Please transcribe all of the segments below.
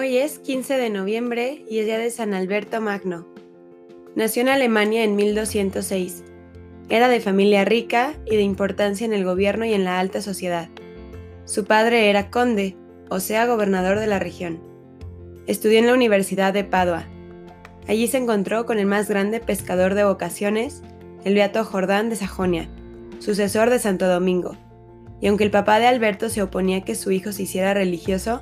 Hoy es 15 de noviembre y es día de San Alberto Magno. Nació en Alemania en 1206. Era de familia rica y de importancia en el gobierno y en la alta sociedad. Su padre era conde, o sea, gobernador de la región. Estudió en la Universidad de Padua. Allí se encontró con el más grande pescador de vocaciones, el Beato Jordán de Sajonia, sucesor de Santo Domingo. Y aunque el papá de Alberto se oponía a que su hijo se hiciera religioso,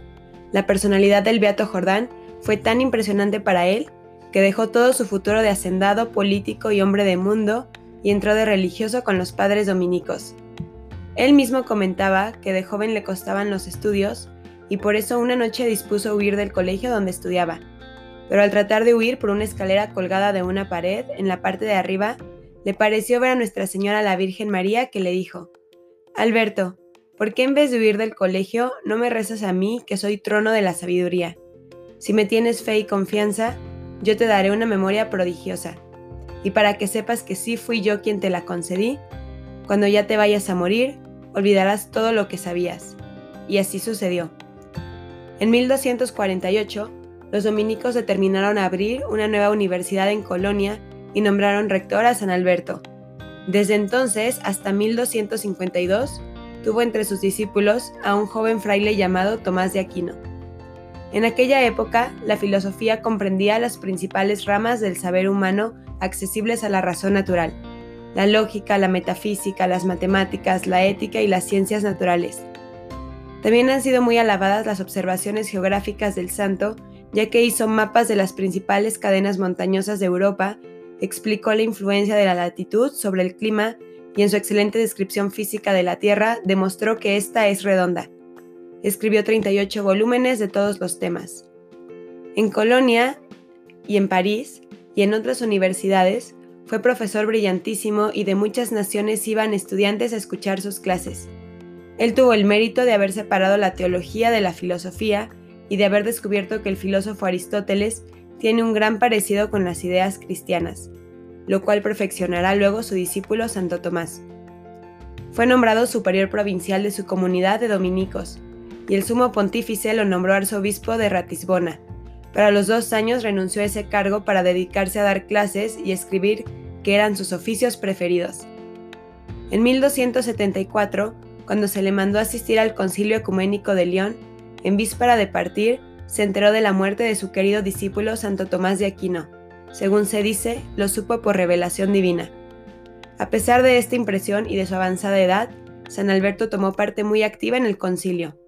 la personalidad del Beato Jordán fue tan impresionante para él que dejó todo su futuro de hacendado, político y hombre de mundo y entró de religioso con los padres dominicos. Él mismo comentaba que de joven le costaban los estudios y por eso una noche dispuso huir del colegio donde estudiaba. Pero al tratar de huir por una escalera colgada de una pared en la parte de arriba, le pareció ver a Nuestra Señora la Virgen María que le dijo, Alberto, ¿Por qué en vez de huir del colegio no me rezas a mí, que soy trono de la sabiduría? Si me tienes fe y confianza, yo te daré una memoria prodigiosa. Y para que sepas que sí fui yo quien te la concedí, cuando ya te vayas a morir, olvidarás todo lo que sabías. Y así sucedió. En 1248, los dominicos determinaron abrir una nueva universidad en Colonia y nombraron rector a San Alberto. Desde entonces hasta 1252, tuvo entre sus discípulos a un joven fraile llamado Tomás de Aquino. En aquella época, la filosofía comprendía las principales ramas del saber humano accesibles a la razón natural, la lógica, la metafísica, las matemáticas, la ética y las ciencias naturales. También han sido muy alabadas las observaciones geográficas del santo, ya que hizo mapas de las principales cadenas montañosas de Europa, explicó la influencia de la latitud sobre el clima y en su excelente descripción física de la Tierra demostró que ésta es redonda. Escribió 38 volúmenes de todos los temas. En Colonia y en París y en otras universidades fue profesor brillantísimo y de muchas naciones iban estudiantes a escuchar sus clases. Él tuvo el mérito de haber separado la teología de la filosofía y de haber descubierto que el filósofo Aristóteles tiene un gran parecido con las ideas cristianas, lo cual perfeccionará luego su discípulo Santo Tomás. Fue nombrado superior provincial de su comunidad de dominicos, y el sumo pontífice lo nombró arzobispo de Ratisbona, pero a los dos años renunció a ese cargo para dedicarse a dar clases y escribir, que eran sus oficios preferidos. En 1274, cuando se le mandó asistir al concilio ecuménico de León, en víspera de partir, se enteró de la muerte de su querido discípulo Santo Tomás de Aquino, según se dice, lo supo por revelación divina. A pesar de esta impresión y de su avanzada edad, San Alberto tomó parte muy activa en el concilio.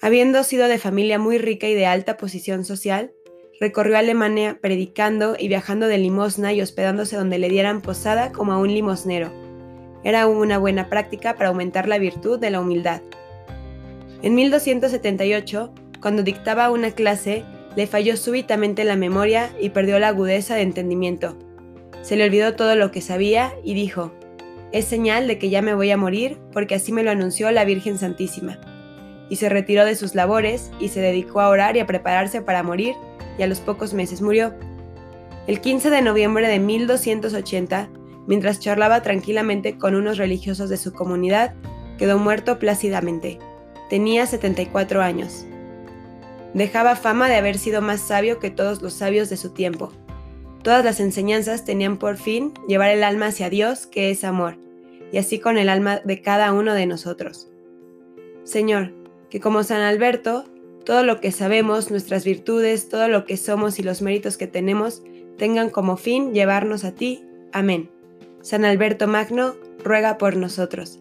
Habiendo sido de familia muy rica y de alta posición social, recorrió Alemania predicando y viajando de limosna y hospedándose donde le dieran posada como a un limosnero. Era una buena práctica para aumentar la virtud de la humildad. En 1278, cuando dictaba una clase, le falló súbitamente la memoria y perdió la agudeza de entendimiento. Se le olvidó todo lo que sabía y dijo, es señal de que ya me voy a morir porque así me lo anunció la Virgen Santísima. Y se retiró de sus labores y se dedicó a orar y a prepararse para morir y a los pocos meses murió. El 15 de noviembre de 1280, mientras charlaba tranquilamente con unos religiosos de su comunidad, quedó muerto plácidamente. Tenía 74 años. Dejaba fama de haber sido más sabio que todos los sabios de su tiempo. Todas las enseñanzas tenían por fin llevar el alma hacia Dios, que es amor, y así con el alma de cada uno de nosotros. Señor, que como San Alberto, todo lo que sabemos, nuestras virtudes, todo lo que somos y los méritos que tenemos, tengan como fin llevarnos a ti. Amén. San Alberto Magno, ruega por nosotros.